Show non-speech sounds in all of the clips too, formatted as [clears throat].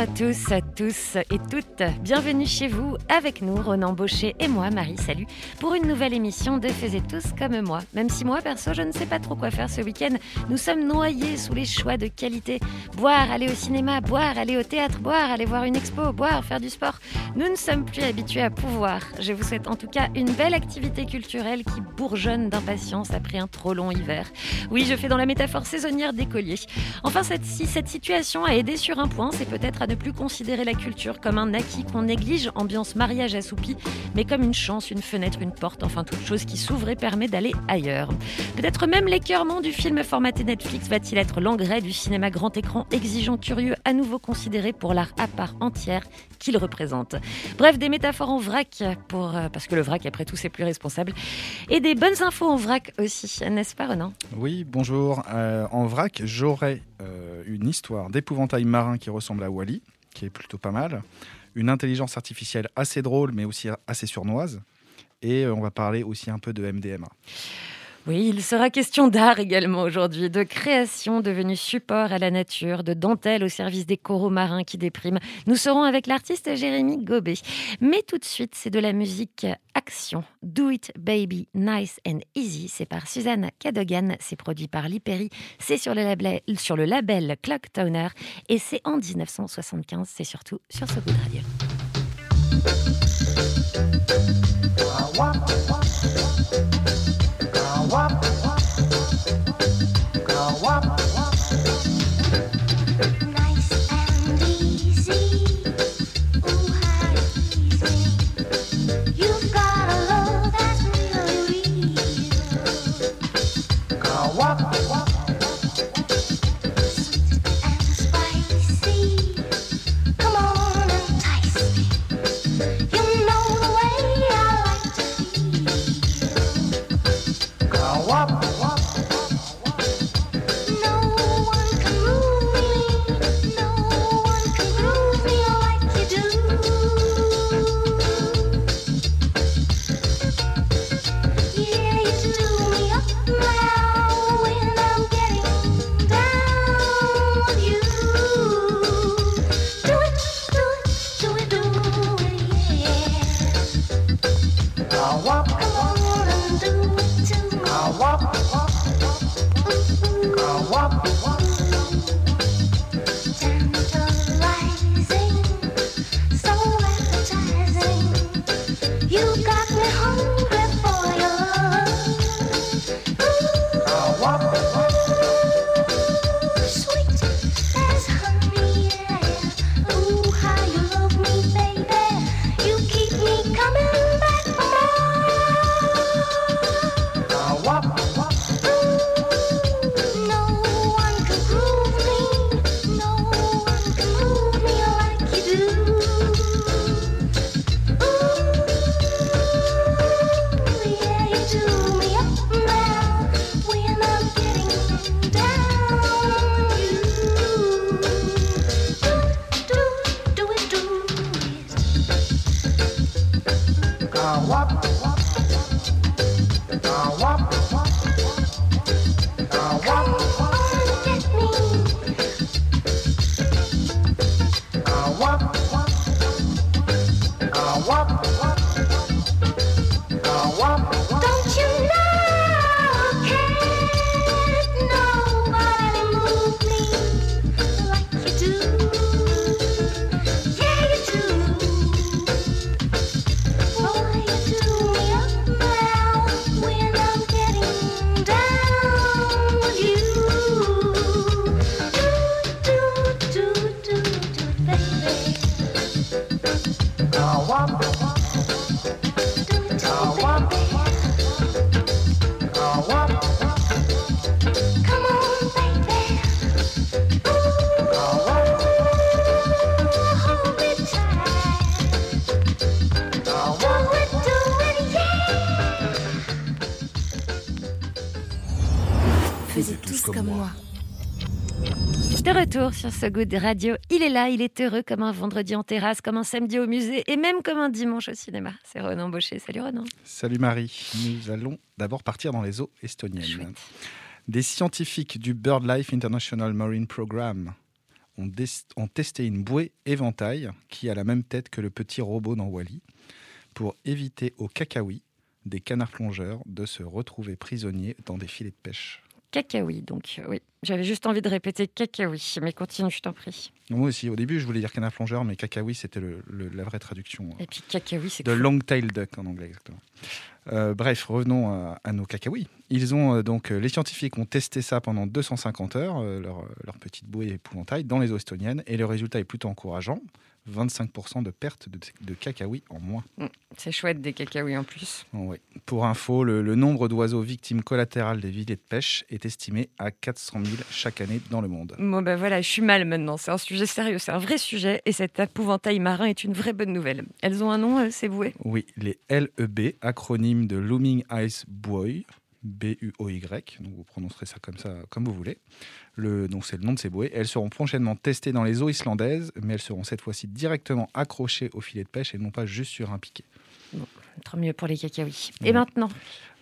À tous, à tous et toutes. Bienvenue chez vous, avec nous, Ronan Baucher et moi, Marie Salut, pour une nouvelle émission de Faisez tous comme moi. Même si moi, perso, je ne sais pas trop quoi faire ce week-end, nous sommes noyés sous les choix de qualité. Boire, aller au cinéma, boire, aller au théâtre, boire, aller voir une expo, boire, faire du sport. Nous ne sommes plus habitués à pouvoir. Je vous souhaite en tout cas une belle activité culturelle qui bourgeonne d'impatience après un trop long hiver. Oui, je fais dans la métaphore saisonnière d'écolier. Enfin, cette, si cette situation a aidé sur un point, c'est peut-être à ne plus considérer la culture comme un acquis qu'on néglige, ambiance mariage assoupi, mais comme une chance, une fenêtre, une porte, enfin toute chose qui s'ouvre et permet d'aller ailleurs. Peut-être même l'écœurement du film formaté Netflix va-t-il être l'engrais du cinéma grand écran exigeant, curieux, à nouveau considéré pour l'art à part entière qu'il représente. Bref, des métaphores en vrac, pour, euh, parce que le vrac, après tout, c'est plus responsable, et des bonnes infos en vrac aussi, n'est-ce pas Renan? Oui, bonjour. Euh, en vrac, j'aurais euh, une histoire d'épouvantail marin qui ressemble à Wally, qui est plutôt pas mal. Une intelligence artificielle assez drôle, mais aussi assez surnoise. Et euh, on va parler aussi un peu de MDMA. Oui, il sera question d'art également aujourd'hui, de création devenue support à la nature, de dentelle au service des coraux marins qui dépriment. Nous serons avec l'artiste Jérémy Gobet. Mais tout de suite, c'est de la musique action. Do It Baby Nice and Easy, c'est par Suzanne Cadogan, c'est produit par Liperi, c'est sur le label, sur Clock Toner et c'est en 1975, c'est surtout sur ce bout de radio. You got retour sur ce radio, il est là, il est heureux comme un vendredi en terrasse, comme un samedi au musée et même comme un dimanche au cinéma. C'est Renan Baucher. Salut Renan. Salut Marie. Nous allons d'abord partir dans les eaux estoniennes. Chouette. Des scientifiques du BirdLife International Marine Programme ont, des- ont testé une bouée éventail qui a la même tête que le petit robot dans Wally pour éviter aux cacahuis des canards plongeurs de se retrouver prisonniers dans des filets de pêche. Cacaoui, donc euh, oui. J'avais juste envie de répéter cacaoui, mais continue, je t'en prie. Moi aussi, au début, je voulais dire canard plongeur, mais cacahuis, c'était le- le- la vraie traduction. Et puis cacaoui, c'est De cool. long-tailed duck en anglais, exactement. Euh, bref, revenons à, à nos cacahuis. Ils ont euh, donc, euh, les scientifiques ont testé ça pendant 250 heures, euh, leur, leur petite bouée épouvantail, dans les eaux estoniennes, et le résultat est plutôt encourageant 25% de perte de, de cacahuis en moins. C'est chouette des cacahuis en plus. Oui. Pour info, le, le nombre d'oiseaux victimes collatérales des vilets de pêche est estimé à 400 000 chaque année dans le monde. Bon ben voilà, je suis mal maintenant. C'est un sujet sérieux, c'est un vrai sujet et cet épouvantail marin est une vraie bonne nouvelle. Elles ont un nom, euh, ces bouées Oui, les LEB, acronyme de Looming Ice Buoy, B-U-O-Y, donc vous prononcerez ça comme ça, comme vous voulez. Le, donc c'est le nom de ces bouées. Elles seront prochainement testées dans les eaux islandaises, mais elles seront cette fois-ci directement accrochées au filet de pêche et non pas juste sur un piquet. Tant mieux pour les cacahuis. Et Ouais. maintenant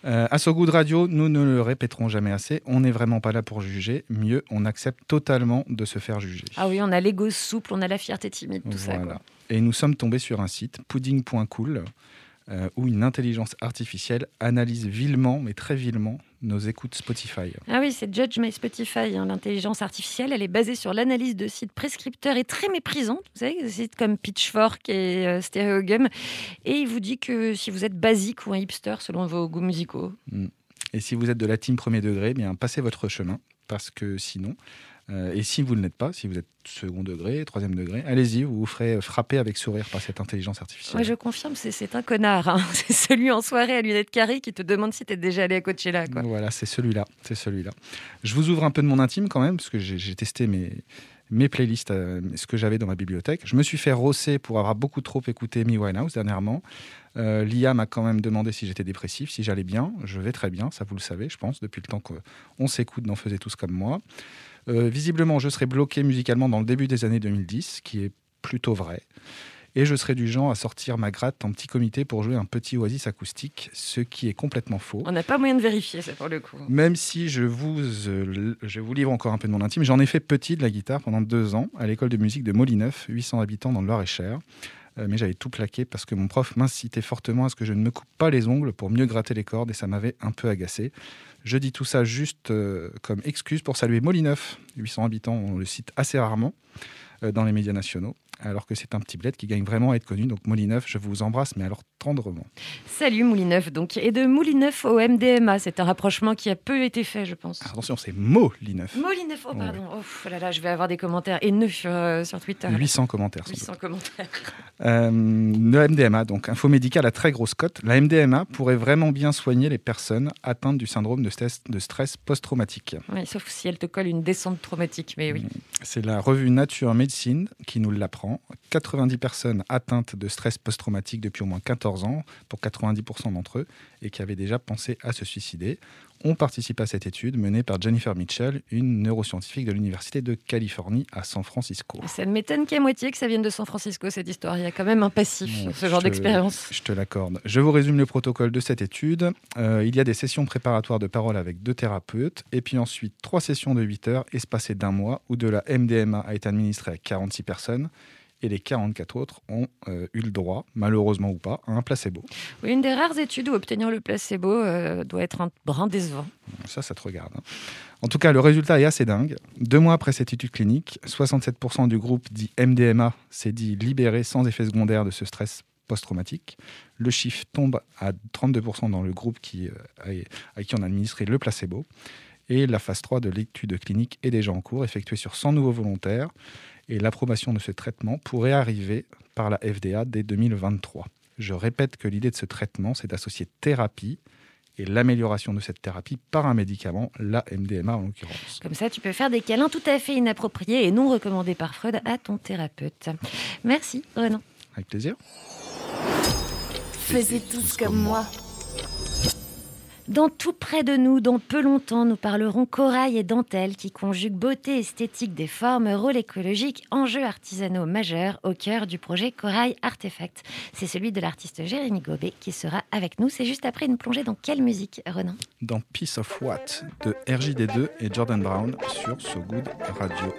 Euh, à So Good Radio, nous ne le répéterons jamais assez, on n'est vraiment pas là pour juger, mieux, on accepte totalement de se faire juger. Ah oui, on a l'ego souple, on a la fierté timide, tout ça. Quoi. Et nous sommes tombés sur un site, pudding.cool, euh, où une intelligence artificielle analyse vilement, mais très vilement, nos écoutes Spotify. Ah oui, c'est Judge My Spotify, hein, l'intelligence artificielle. Elle est basée sur l'analyse de sites prescripteurs et très méprisants. Vous savez, des sites comme Pitchfork et euh, Stereogum. Et il vous dit que si vous êtes basique ou un hipster selon vos goûts musicaux, Et si vous êtes de la team premier degré, eh bien passez votre chemin, parce que sinon, euh, et si vous ne l'êtes pas, si vous êtes second degré, troisième degré, allez-y, vous vous ferez frapper avec sourire par cette intelligence artificielle. moi je confirme, c'est- un connard. hein. [laughs] C'est celui en soirée à lunettes carrées qui te demande si t'es déjà allé à Coachella. Quoi. Voilà, c'est celui-là, c'est celui-là. Je vous ouvre un peu de mon intime quand même, parce que j'ai testé mes, mes playlists, euh, ce que j'avais dans ma bibliothèque. Je me suis fait rosser pour avoir beaucoup trop écouté Me Winehouse dernièrement. Euh, L'IA m'a quand même demandé si j'étais dépressif, si j'allais bien. Je vais très bien, ça vous le savez, je pense, depuis le temps qu'on s'écoute dans Faisait tous comme moi. Euh, visiblement, je serai bloqué musicalement dans le début des années 2010, ce qui est plutôt vrai. Et je serai du genre à sortir ma gratte en petit comité pour jouer un petit oasis acoustique, ce qui est complètement faux. On n'a pas moyen de vérifier ça pour le coup. Même si je vous, euh, je vous livre encore un peu de mon intime, j'en ai fait petit de la guitare pendant deux ans à l'école de musique de Molineuf, 800 habitants dans le Loir-et-Cher. Euh, mais j'avais tout plaqué parce que mon prof m'incitait fortement à ce que je ne me coupe pas les ongles pour mieux gratter les cordes et ça m'avait un peu agacé. Je dis tout ça juste euh, comme excuse pour saluer Molineuf, 800 habitants, on le cite assez rarement euh, dans les médias nationaux, alors que c'est un petit bled qui gagne vraiment à être connu. Donc Molineuf, je vous embrasse, mais alors tendrement. Salut Moulineuf donc. Et de Moulineuf au MDMA, c'est un rapprochement qui a peu été fait, je pense. Attention, c'est Molineuf. Moulineuf, oh Ouais. pardon. Oh là là, je vais avoir des commentaires haineux sur, euh, sur Twitter. 800 commentaires. sans doute. 800 commentaires. [laughs] Euh, le MDMA, donc info médicale à très grosse cote. La MDMA pourrait vraiment bien soigner les personnes atteintes du syndrome de stress, de stress post-traumatique. Oui, sauf si elle te colle une descente traumatique, mais oui. C'est la revue Nature Medicine qui nous l'apprend. 90 personnes atteintes de stress post-traumatique depuis au moins 14 ans, pour 90% d'entre eux, et qui avaient déjà pensé à se suicider, ont participé à cette étude menée par Jennifer Mitchell, une neuroscientifique de l'Université de Californie à San Francisco. Ça m'étonne qu'à moitié que ça vienne de San Francisco, cette histoire. Il y a quand même un passif sur ce genre d'expérience. Je te l'accorde. Je vous résume le protocole de cette étude. Euh, il y a des sessions préparatoires de parole avec deux thérapeutes, et puis ensuite trois sessions de 8 heures espacées d'un mois où de la MDMA a été administrée à 46 personnes. Et les 44 autres ont euh, eu le droit, malheureusement ou pas, à un placebo. Oui, une des rares études où obtenir le placebo euh, doit être un brin décevant. Ça, ça te regarde. hein. En tout cas, le résultat est assez dingue. Deux mois après cette étude clinique, 67% du groupe dit MDMA s'est dit libéré sans effet secondaire de ce stress post-traumatique. Le chiffre tombe à 32% dans le groupe qui, euh, à qui on a administré le placebo. Et la phase 3 de l'étude clinique est déjà en cours, effectuée sur 100 nouveaux volontaires. Et l'approbation de ce traitement pourrait arriver par la FDA dès 2023. Je répète que l'idée de ce traitement, c'est d'associer thérapie et l'amélioration de cette thérapie par un médicament, la MDMA en l'occurrence. Comme ça, tu peux faire des câlins tout à fait inappropriés et non recommandés par Freud à ton thérapeute. Merci, Renan. Avec plaisir. Faisez tous comme moi. Dans tout près de nous, dans peu longtemps, nous parlerons corail et dentelle qui conjuguent beauté esthétique des formes, rôle écologique, enjeux artisanaux majeurs au cœur du projet Corail Artefact. C'est celui de l'artiste Jérémy Gobet qui sera avec nous. C'est juste après une plongée dans quelle musique, Renan? Dans Piece of What de RJD2 et Jordan Brown sur So Good Radio.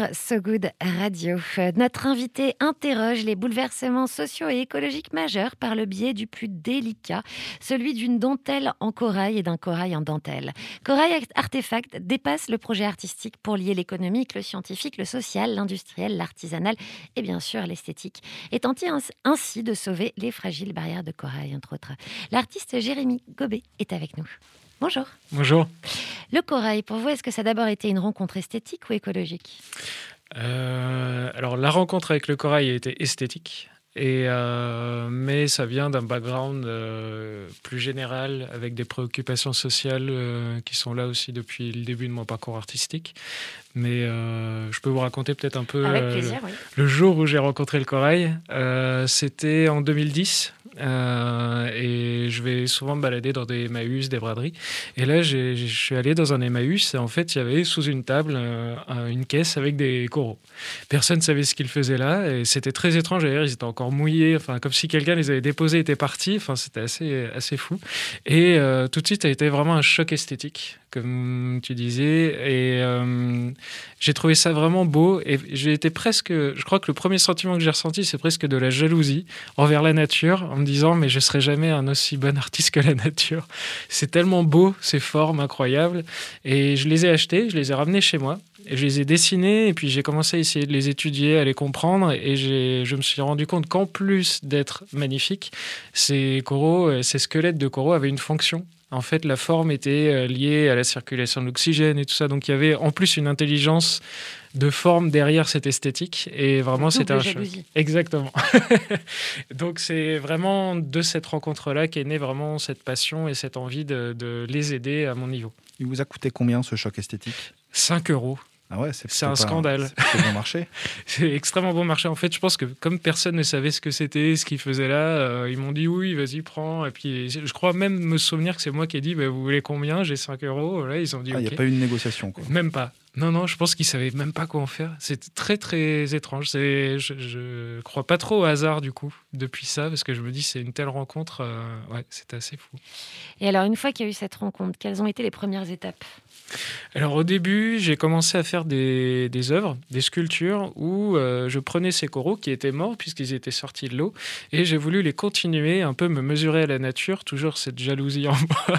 Sur So Good Radio. Notre invité interroge les bouleversements sociaux et écologiques majeurs par le biais du plus délicat, celui d'une dentelle en corail et d'un corail en dentelle. Corail Artefact dépasse le projet artistique pour lier l'économique, le scientifique, le social, l'industriel, l'artisanal et bien sûr l'esthétique, et tenter ainsi de sauver les fragiles barrières de corail, entre autres. L'artiste Jérémy Gobet est avec nous. Bonjour. Bonjour. Le corail, pour vous, est-ce que ça a d'abord été une rencontre esthétique ou écologique? Euh, alors, la rencontre avec le corail a été esthétique, et, euh, mais ça vient d'un background euh, plus général, avec des préoccupations sociales euh, qui sont là aussi depuis le début de mon parcours artistique. Mais euh, je peux vous raconter peut-être un peu Avec euh, oui. le jour où j'ai rencontré le corail. Euh, C'était en 2010. euh, et je vais souvent me balader dans des Emmaüs, des braderies. Et là, je suis allé dans un Emmaüs et en fait, il y avait sous une table une caisse avec des coraux. Personne ne savait ce qu'ils faisaient là et c'était très étrange. D'ailleurs, ils étaient encore mouillés, enfin, comme si quelqu'un les avait déposés et était parti. Enfin, c'était assez, assez fou. Et tout de suite, ça a été vraiment un choc esthétique, comme tu disais. Et euh, j'ai trouvé ça vraiment beau. Et j'ai été presque. Je crois que le premier sentiment que j'ai ressenti, c'est presque de la jalousie envers la nature, en me disant mais je serai jamais un aussi bon artiste que la nature. C'est tellement beau, ces formes incroyables. Et je les ai achetés, je les ai ramenés chez moi. Et je les ai dessinés et puis j'ai commencé à essayer de les étudier, à les comprendre. Et je me suis rendu compte qu'en plus d'être magnifiques, ces coraux, euh, ces squelettes de coraux avaient une fonction. En fait, la forme était euh, liée à la circulation de l'oxygène et tout ça. Donc il y avait en plus une intelligence de forme derrière cette esthétique. Et vraiment, c'était un choc. Exactement. [laughs] Donc c'est vraiment de cette rencontre-là qu'est née vraiment cette passion et cette envie de, de les aider à mon niveau. Il vous a coûté combien ce choc esthétique? 5 euros. Ah ouais, c'est un scandale. C'est bon marché. [laughs] C'est extrêmement bon marché. En fait, je pense que comme personne ne savait ce que c'était, ce qu'ils faisaient là, euh, ils m'ont dit oui, vas-y, prends. Et puis, je crois même me souvenir que c'est moi qui ai dit, bah, vous voulez combien? J'ai 5 euros. Là, ils ont dit Ah, Il n'y a pas eu de négociation. Quoi. Même pas. Non, non, je pense qu'ils savaient même pas quoi en faire. C'est très, très étrange. C'est, je, je crois pas trop au hasard, du coup, depuis ça, parce que je me dis, c'est une telle rencontre. euh, ouais, c'était assez fou. Et alors, une fois qu'il y a eu cette rencontre, quelles ont été les premières étapes? Alors au début, j'ai commencé à faire des, des œuvres, des sculptures où euh, je prenais ces coraux qui étaient morts puisqu'ils étaient sortis de l'eau et j'ai voulu les continuer, un peu me mesurer à la nature, toujours cette jalousie en [laughs] moi,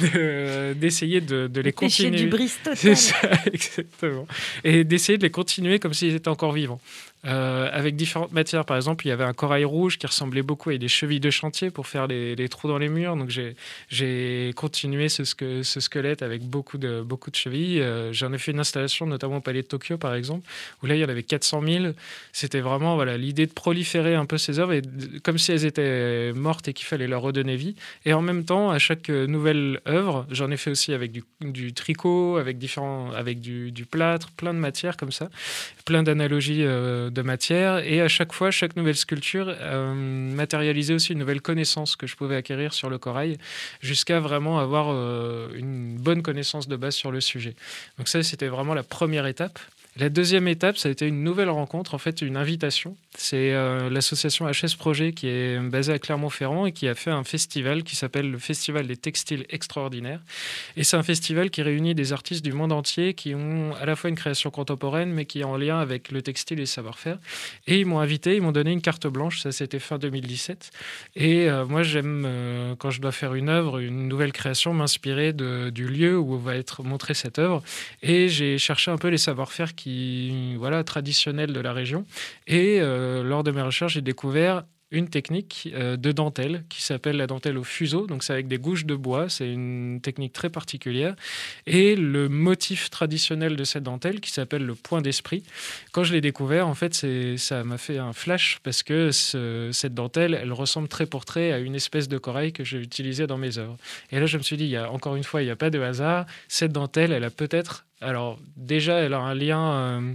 de- d'essayer de, de les continuer. du brise total. C'est ça, [laughs] exactement. Et d'essayer de les continuer comme s'ils étaient encore vivants. Euh, avec différentes matières. Par exemple, il y avait un corail rouge qui ressemblait beaucoup à des chevilles de chantier pour faire les, trous dans les murs. Donc j'ai- continué ce, sque- ce squelette avec beaucoup de, chevilles. Euh, J'en ai fait une installation, notamment au Palais de Tokyo, par exemple, où là, il y en avait 400 000. C'était vraiment l'idée de proliférer un peu ces œuvres, et comme si elles étaient mortes et qu'il fallait leur redonner vie. Et en même temps, à chaque nouvelle œuvre, j'en ai fait aussi avec du, tricot, avec, différents, avec du, du plâtre, plein de matières comme ça, plein d'analogies euh, de matière. Et à chaque fois, chaque nouvelle sculpture euh, matérialisait aussi une nouvelle connaissance que je pouvais acquérir sur le corail, jusqu'à vraiment avoir euh, une bonne connaissance de base sur le sujet. Donc ça, c'était vraiment la première étape. La deuxième étape, ça a été une nouvelle rencontre, en fait, une invitation. C'est euh, l'association HS Projet qui est basée à Clermont-Ferrand et qui a fait un festival qui s'appelle le Festival des Textiles Extraordinaires. Et c'est un festival qui réunit des artistes du monde entier qui ont à la fois une création contemporaine, mais qui est en lien avec le textile et le savoir-faire. Et ils m'ont invité, ils m'ont donné une carte blanche, ça c'était fin 2017. Et euh, moi, j'aime, euh, quand je dois faire une œuvre, une nouvelle création, m'inspirer du lieu où va être montrée cette œuvre. Et j'ai cherché un peu les savoir-faire qui, voilà, traditionnels de la région. Et euh, lors de mes recherches, j'ai découvert une technique euh, de dentelle qui s'appelle la dentelle au fuseau. Donc, c'est avec des gouges de bois. C'est une technique très particulière. Et le motif traditionnel de cette dentelle qui s'appelle le point d'esprit. Quand je l'ai découvert, en fait, ça m'a fait un flash parce que ce- cette dentelle, elle ressemble trait pour trait à une espèce de corail que j'ai utilisé dans mes œuvres. Et là, je me suis dit, il y a, encore une fois, il n'y a pas de hasard. Cette dentelle, elle a peut-être alors déjà, elle a un lien euh,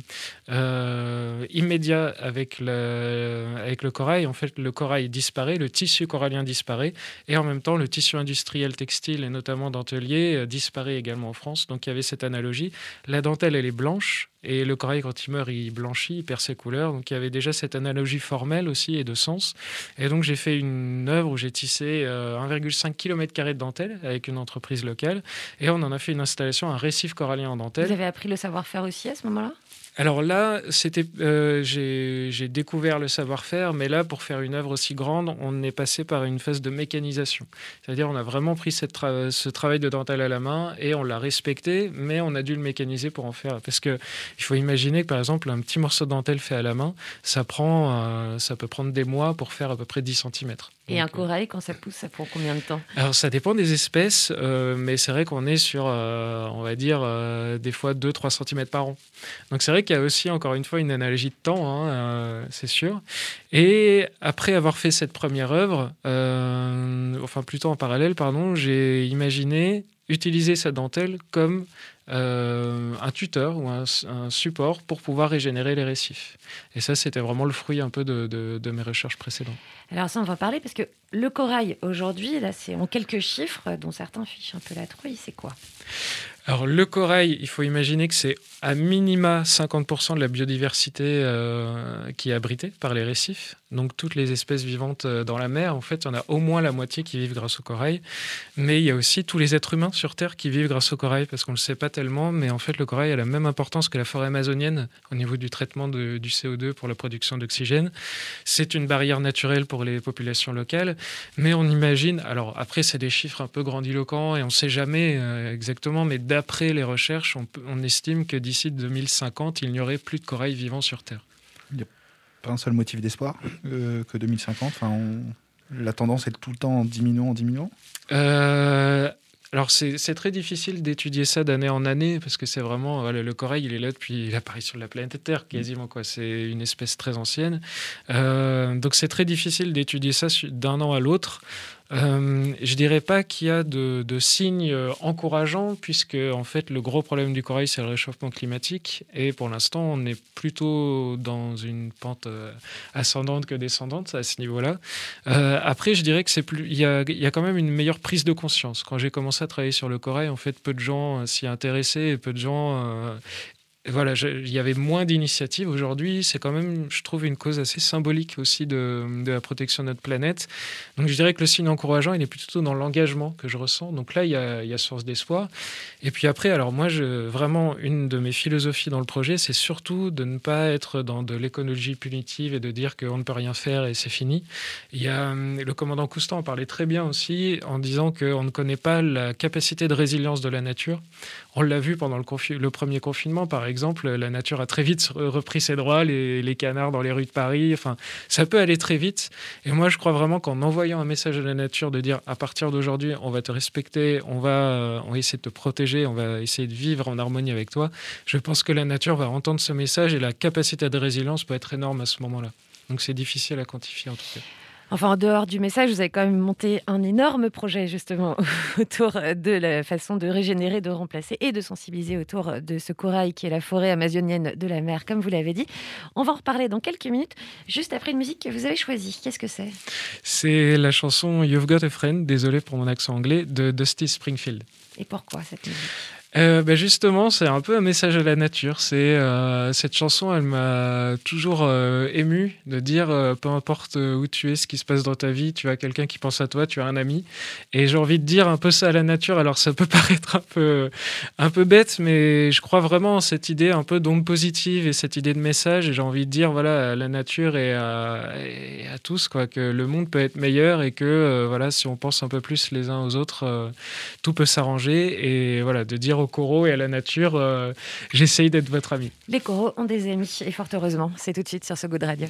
euh, immédiat avec le, avec le corail. En fait, le corail disparaît, le tissu corallien disparaît, et en même temps, le tissu industriel textile, et notamment dentelier, euh, disparaît également en France. Donc il y avait cette analogie. La dentelle, elle est blanche, et le corail, quand il meurt, il blanchit, il perd ses couleurs. Donc il y avait déjà cette analogie formelle aussi et de sens. Et donc j'ai fait une œuvre où j'ai tissé euh, 1,5 km de dentelle avec une entreprise locale, et on en a fait une installation, un récif corallien en dentelle. Vous avez appris le savoir-faire aussi à ce moment-là? Alors là, c'était, euh, j'ai découvert le savoir-faire, mais là, pour faire une œuvre aussi grande, on est passé par une phase de mécanisation. C'est-à-dire, on a vraiment pris cette tra- ce travail de dentelle à la main et on l'a respecté, mais on a dû le mécaniser pour en faire. Parce que il faut imaginer que, par exemple, un petit morceau de dentelle fait à la main, ça prend, euh, ça peut prendre des mois pour faire à peu près 10 cm. Et un corail, quand ça pousse, ça prend combien de temps? Alors ça dépend des espèces, euh, mais c'est vrai qu'on est sur, euh, on va dire, euh, des fois 2-3 cm par an. Donc c'est vrai qu'il y a aussi, encore une fois, une analogie de temps, hein, euh, c'est sûr. Et après avoir fait cette première œuvre, euh, enfin plutôt en parallèle, pardon, j'ai imaginé utiliser sa dentelle comme euh, un tuteur ou un, support pour pouvoir régénérer les récifs. Et ça, c'était vraiment le fruit un peu de, mes recherches précédentes. Alors ça, on va parler parce que le corail, aujourd'hui, là, c'est en quelques chiffres, dont certains fichent un peu la trouille, c'est quoi? Alors le corail, il faut imaginer que c'est à minima 50% de la biodiversité euh, qui est abritée par les récifs. Donc toutes les espèces vivantes euh, dans la mer, en fait, il y en a au moins la moitié qui vivent grâce au corail. Mais il y a aussi tous les êtres humains sur Terre qui vivent grâce au corail, parce qu'on ne le sait pas tellement, mais en fait le corail a la même importance que la forêt amazonienne au niveau du traitement du CO2 pour la production d'oxygène. C'est une barrière naturelle pour les populations locales, mais on imagine, alors après c'est des chiffres un peu grandiloquents et on ne sait jamais euh, exactement, mais d'après les recherches, on estime que d'ici 2050, il n'y aurait plus de corail vivant sur Terre. Pas un seul motif d'espoir euh, que 2050. Enfin, La tendance est tout le temps en diminuant, en diminuant. Euh, alors c'est très difficile d'étudier ça d'année en année parce que c'est vraiment le corail il est là depuis l'apparition de la planète Terre quasiment quoi c'est une espèce très ancienne Euh, donc c'est très difficile d'étudier ça d'un an à l'autre Euh, je dirais pas qu'il y a de, signes euh, encourageants puisque en fait le gros problème du corail c'est le réchauffement climatique et pour l'instant on est plutôt dans une pente euh, ascendante que descendante à ce niveau-là euh, après, je dirais que y a, y a quand même une meilleure prise de conscience. Quand j'ai commencé à travailler sur le corail, en fait, peu de gens s'y intéressaient et peu de gens. Voilà, il y avait moins d'initiatives. Aujourd'hui, c'est quand même, je trouve, une cause assez symbolique aussi de, la protection de notre planète. Donc, je dirais que le signe encourageant, il est plutôt dans l'engagement que je ressens. Donc là, il y a, source d'espoir. Et puis après, alors moi, vraiment, une de mes philosophies dans le projet, c'est surtout de ne pas être dans de l'écologie punitive et de dire qu'on ne peut rien faire et c'est fini. Il y a hum, le commandant Coustan en parlait très bien aussi en disant qu'on ne connaît pas la capacité de résilience de la nature. On l'a vu pendant le premier confinement, par exemple, la nature a très vite re- repris ses droits, les, les canards dans les rues de Paris. Enfin, ça peut aller très vite. Et moi, je crois vraiment qu'en envoyant un message à la nature de dire à partir d'aujourd'hui, on va te respecter, on va, euh, on va essayer de te protéger, on va essayer de vivre en harmonie avec toi, je pense que la nature va entendre ce message et la capacité de résilience peut être énorme à ce moment-là. Donc c'est difficile à quantifier en tout cas. Enfin, en dehors du message, vous avez quand même monté un énorme projet justement [laughs] autour de la façon de régénérer, de remplacer et de sensibiliser autour de ce corail qui est la forêt amazonienne de la mer, comme vous l'avez dit. On va en reparler dans quelques minutes, juste après une musique que vous avez choisie. Qu'est-ce que c'est? C'est la chanson You've Got a Friend, désolé pour mon accent anglais, de Dusty Springfield. Et pourquoi cette musique? Euh, ben justement, c'est un peu un message à la nature. C'est euh, cette chanson, elle m'a toujours euh, ému de dire, peu importe où tu es, ce qui se passe dans ta vie, tu as quelqu'un qui pense à toi, tu as un ami. Et j'ai envie de dire un peu ça à la nature. Alors ça peut [laughs] paraître un peu, un peu bête, mais je crois vraiment en cette idée un peu d'onde positive et cette idée de message. Et j'ai envie de dire, voilà, à la nature et à, et à tous, quoi, que le monde peut être meilleur et que, voilà, si on pense un peu plus les uns aux autres, tout peut s'arranger. Et voilà, de dire aux coraux et à la nature, euh, j'essaye d'être votre ami. Les coraux ont des amis, et fort heureusement, c'est tout de suite sur ce goût de radio.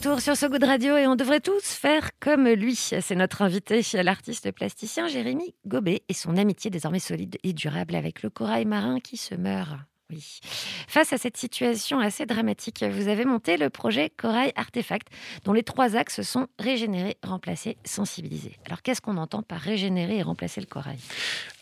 Retour sur ce goût de radio et on devrait tous faire comme lui. C'est notre invité, l'artiste plasticien Jérémy Gobet et son amitié désormais solide et durable avec le corail marin qui se meurt. Face à cette situation assez dramatique, vous avez monté le projet Corail Artefact, dont les trois axes sont régénérer, remplacer, sensibiliser. Alors qu'est-ce qu'on entend par régénérer et remplacer le corail?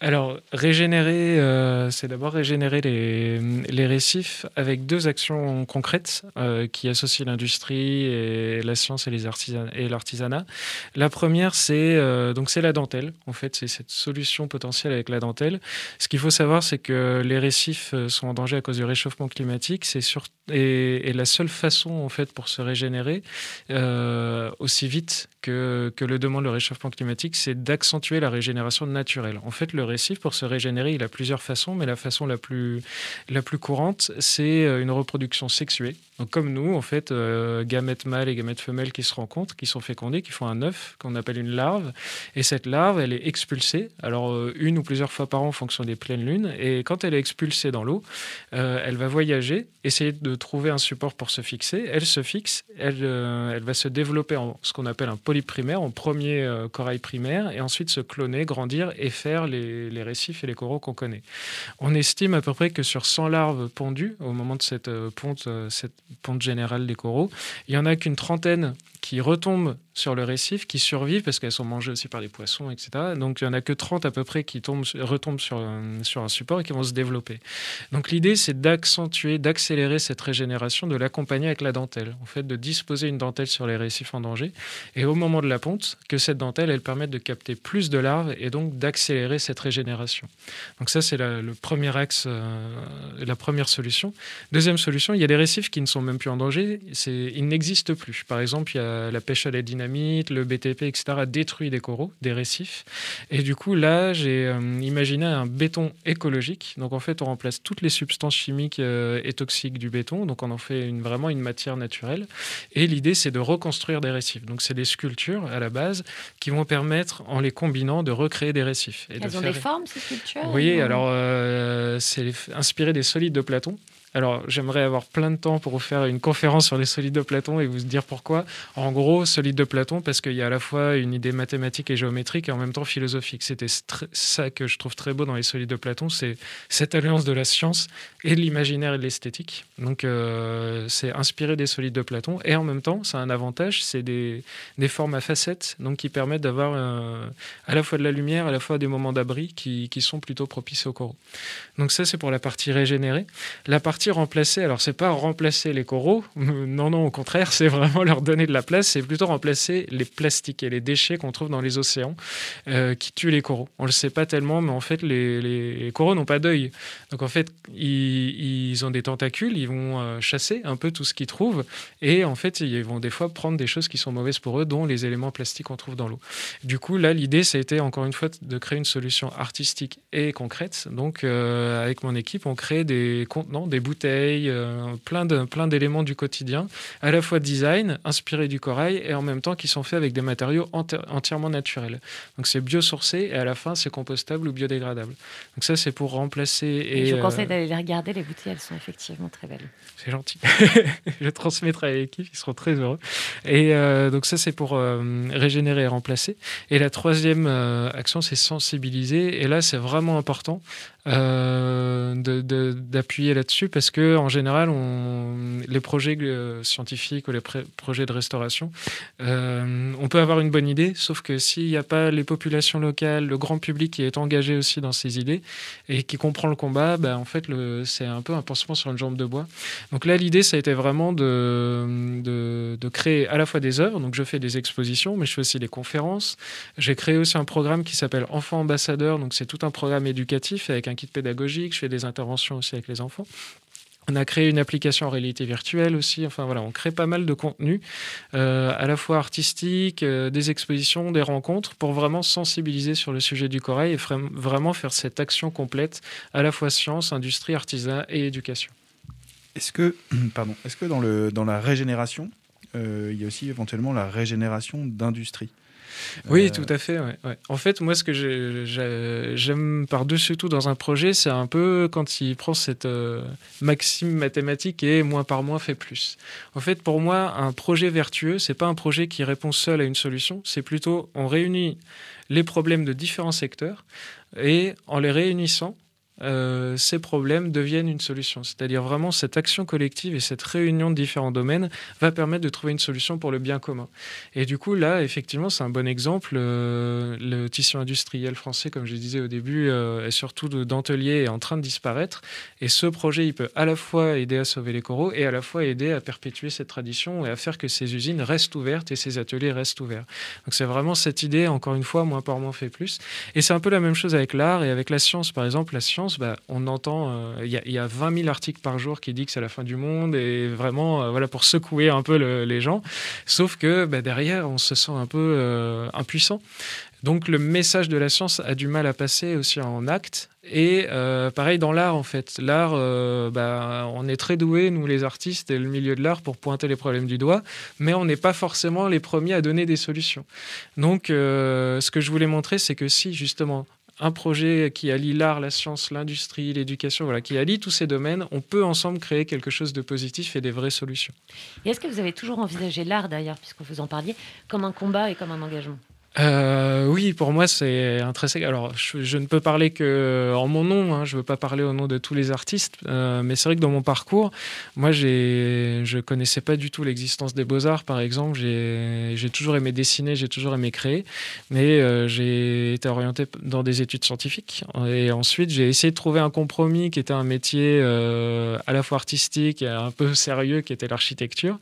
Alors, régénérer, euh, c'est d'abord régénérer les, récifs avec deux actions concrètes euh, qui associent l'industrie et la science et les artisan- et l'artisanat. La première, c'est euh, donc c'est la dentelle. En fait, c'est cette solution potentielle avec la dentelle. Ce qu'il faut savoir, c'est que les récifs sont en à cause du réchauffement climatique. C'est sur et, et la seule façon en fait pour se régénérer euh, aussi vite que, le demande le réchauffement climatique, c'est d'accentuer la régénération naturelle. En fait, le récif, pour se régénérer, il a plusieurs façons, mais la façon la plus, la plus courante, c'est euh, une reproduction sexuée. Donc, comme nous, en fait, euh, gamètes mâles et gamètes femelles qui se rencontrent, qui sont fécondés, qui font un œuf qu'on appelle une larve. Et cette larve, elle est expulsée, alors euh, une ou plusieurs fois par an en fonction des pleines lunes. Et quand elle est expulsée dans l'eau, elle va voyager, essayer de trouver un support pour se fixer. Elle se fixe, elle, elle va se développer en ce qu'on appelle un polyprimaire, en premier euh, corail primaire, et ensuite se cloner, grandir et faire les, les récifs et les coraux qu'on connaît. On estime à peu près que sur 100 larves pondues, au moment de cette euh, ponte, euh, cette ponte générale des coraux, il n'y en a qu'une trentaine qui retombent sur le récif, qui survivent parce qu'elles sont mangées aussi par les poissons, etc. Donc il n'y en a que 30 à peu près qui tombent, retombent sur, sur un support et qui vont se développer. Donc l'idée, c'est d'accentuer, d'accélérer cette régénération, de l'accompagner avec la dentelle. En fait, de disposer une dentelle sur les récifs en danger et au moment de la ponte, que cette dentelle, elle permette de capter plus de larves et donc d'accélérer cette régénération. Donc ça, c'est le premier axe, euh, la première solution. Deuxième solution, il y a des récifs qui ne sont même plus en danger, ils n'existent plus. Par exemple, il y a la pêche à la dynamite, le BTP, etc. a détruit des coraux, des récifs. Et du coup, là, j'ai euh, imaginé un béton écologique. Donc en fait, on remplace toutes les substances chimiques euh, et toxiques du béton. Donc on en fait une, vraiment une matière naturelle. Et l'idée, c'est de reconstruire des récifs. Donc c'est des sculptures à la base qui vont permettre, en les combinant, de recréer des récifs. Et de Elles ont faire- des formes, ces sculptures oui, ou- alors euh, c'est inspiré des solides de Platon. Alors, j'aimerais avoir plein de temps pour vous faire une conférence sur les solides de Platon et vous dire pourquoi. En gros, solides de Platon, parce qu'il y a à la fois une idée mathématique et géométrique et en même temps philosophique. C'était ça que je trouve très beau dans les solides de Platon, c'est cette alliance de la science et de l'imaginaire et de l'esthétique. Donc, euh, c'est inspiré des solides de Platon et en même temps, ça a un avantage, c'est des, formes à facettes, donc qui permettent d'avoir euh, à la fois de la lumière, à la fois des moments d'abri qui, qui sont plutôt propices aux coraux. Donc ça, c'est pour la partie régénérée. La partie remplacée, alors c'est pas remplacer les coraux, [laughs] non, non, au contraire, c'est vraiment leur donner de la place, c'est plutôt remplacer les plastiques et les déchets qu'on trouve dans les océans euh, qui tuent les coraux. On le sait pas tellement, mais en fait, les, coraux n'ont pas d'œil. Donc en fait, ils, ils ont des tentacules, ils vont euh, chasser un peu tout ce qu'ils trouvent, et en fait, ils vont des fois prendre des choses qui sont mauvaises pour eux, dont les éléments plastiques qu'on trouve dans l'eau. Du coup, là, l'idée, ça a été encore une fois de créer une solution artistique et concrète. Donc, euh, avec mon équipe, on crée des contenants, des bouteilles, euh, plein de plein d'éléments du quotidien, à la fois design, inspirés du corail, et en même temps qui sont faits avec des matériaux enti- entièrement naturels. Donc c'est biosourcé et à la fin c'est compostable ou biodégradable. Donc ça c'est pour remplacer. Et Et, je vous euh, conseille d'aller les regarder, les bouteilles, elles sont effectivement très belles. c'est gentil. [laughs] je transmettrai à l'équipe, ils seront très heureux. Et euh, donc ça, c'est pour euh, régénérer et remplacer. Et la troisième euh, action, c'est sensibiliser. Et là, c'est vraiment important euh, d'appuyer là-dessus parce que en général, les projets euh, scientifiques ou les projets de restauration, euh, on peut avoir une bonne idée, sauf que s'il n'y a pas les populations locales, le grand public qui est engagé aussi dans ces idées et qui comprend le combat, bah, en fait, c'est un peu un pansement sur une jambe de bois. Donc là, l'idée, ça a été vraiment de, de, de créer à la fois des œuvres. Donc je fais des expositions, mais je fais aussi des conférences. J'ai créé aussi un programme qui s'appelle Enfants ambassadeurs. Donc c'est tout un programme éducatif avec un kit pédagogique. Je fais des interventions aussi avec les enfants. On a créé une application en réalité virtuelle aussi. Enfin voilà, on crée pas mal de contenu, euh, à la fois artistique, euh, des expositions, des rencontres, pour vraiment sensibiliser sur le sujet du corail et vra- vraiment faire cette action complète, à la fois science, industrie, artisanat et éducation. Est-ce que, [clears throat] pardon, est-ce que dans, le, dans la régénération, euh, il y a aussi éventuellement la régénération d'industrie? Oui, Euh, tout à fait. ouais, ouais. En fait, moi, ce que j'ai- j'ai- j'aime par-dessus tout dans un projet, c'est un peu quand il prend cette euh, maxime mathématique et moins par moins fait plus. En fait, pour moi, un projet vertueux, c'est pas un projet qui répond seul à une solution, c'est plutôt on réunit les problèmes de différents secteurs et en les réunissant, euh, ces problèmes deviennent une solution. C'est-à-dire vraiment cette action collective et cette réunion de différents domaines va permettre de trouver une solution pour le bien commun. Et du coup, là, effectivement, c'est un bon exemple. Euh, le tissu industriel français, comme je disais au début, euh, surtout de dentelier, est en train de disparaître. Et ce projet, il peut à la fois aider à sauver les coraux et à la fois aider à perpétuer cette tradition et à faire que ces usines restent ouvertes et ces ateliers restent ouverts. Donc c'est vraiment cette idée, encore une fois, moins par moins fait plus. Et c'est un peu la même chose avec l'art et avec la science. Par exemple, la science, bah, on entend, euh, il y, a- il y a 20 000 articles par jour qui disent que c'est la fin du monde et vraiment, euh, voilà, pour secouer un peu le- les gens. Sauf que bah, derrière, on se sent un peu euh, impuissant. Donc le message de la science a du mal à passer aussi en acte. Et pareil dans l'art, en fait. L'art, bah, on est très doués, nous les artistes et le milieu de l'art, pour pointer les problèmes du doigt, mais on n'est pas forcément les premiers à donner des solutions. Donc ce que je voulais montrer, c'est que si justement un projet qui allie l'art, la science, l'industrie, l'éducation, voilà, qui allie tous ces domaines, on peut ensemble créer quelque chose de positif et des vraies solutions. Et est-ce que vous avez toujours envisagé l'art, d'ailleurs, puisque vous en parliez, comme un combat et comme un engagement? Euh, oui, pour moi, c'est intrinsèque. Alors, je, ne peux parler que en mon nom. hein, je ne veux pas parler au nom de tous les artistes. euh, mais c'est vrai que dans mon parcours, moi, je connaissais pas du tout l'existence des beaux-arts, par exemple. J'ai, toujours aimé dessiner, j'ai toujours aimé créer. Mais euh, j'ai été orienté dans des études scientifiques. Et ensuite, j'ai essayé de trouver un compromis qui était un métier euh, à la fois artistique et un peu sérieux, qui était l'architecture.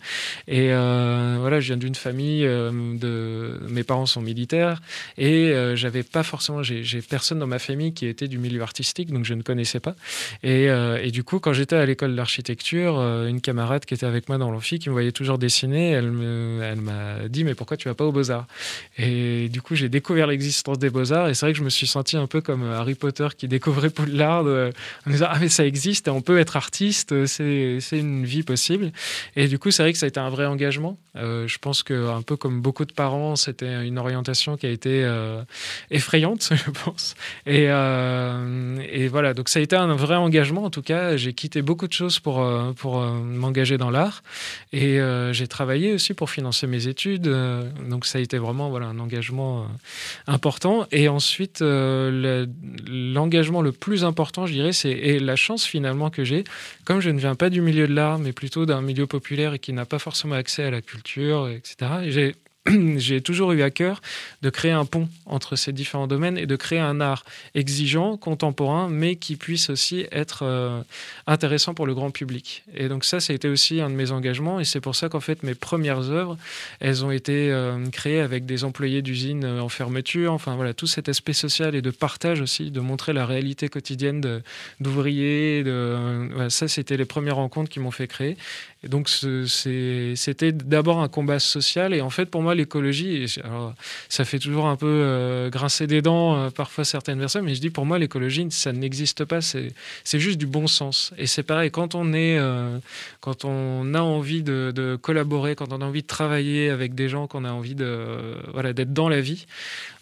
Et euh, voilà, je viens d'une famille euh. Mes parents sont et euh, j'avais pas forcément. J'ai personne dans ma famille qui était du milieu artistique, donc je ne connaissais pas. Et, euh, et du coup, quand j'étais à l'école d'architecture, euh, une camarade qui était avec moi dans l'amphi, qui me voyait toujours dessiner, elle m'a dit Mais pourquoi tu vas pas aux Beaux-Arts? Et du coup, j'ai découvert l'existence des Beaux-Arts et c'est vrai que je me suis senti un peu comme Harry Potter qui découvrait Poudlard euh, en disant Ah, mais ça existe on peut être artiste, euh, c'est une vie possible. Et du coup, c'est vrai que ça a été un vrai engagement. Euh, je pense que un peu comme beaucoup de parents, c'était une orientation qui a été euh, effrayante, [laughs] je pense. Et, euh, et voilà, donc ça a été un vrai engagement. En tout cas, j'ai quitté beaucoup de choses pour, euh, m'engager dans l'art. Et j'ai travaillé aussi pour financer mes études. Donc ça a été vraiment voilà, un engagement important. Et ensuite, le- l'engagement le plus important, je dirais, c'est la chance finalement que j'ai, comme je ne viens pas du milieu de l'art, mais plutôt d'un milieu populaire et qui n'a pas forcément accès à la culture, etc. et J'ai [clears throat] j'ai toujours eu à cœur de créer un pont entre ces différents domaines et de créer un art exigeant, contemporain, mais qui puisse aussi être euh, intéressant pour le grand public. Et donc ça, ça a été aussi un de mes engagements, et c'est pour ça qu'en fait mes premières œuvres, elles ont été euh, créées avec des employés d'usines euh, en fermeture, enfin voilà, tout cet aspect social et de partage aussi, de montrer la réalité quotidienne d'ouvriers, voilà, ça c'était les premières rencontres qui m'ont fait créer. Et donc c'était d'abord un combat social, et en fait pour moi l'écologie, ça fait toujours un peu euh, grincer des dents euh, parfois certaines personnes, mais je dis pour moi l'écologie, ça n'existe pas, c'est juste du bon sens. Et c'est pareil, quand on est, euh, quand on a envie de, collaborer, quand on a envie de travailler avec des gens, qu'on a envie euh, voilà, d'être dans la vie,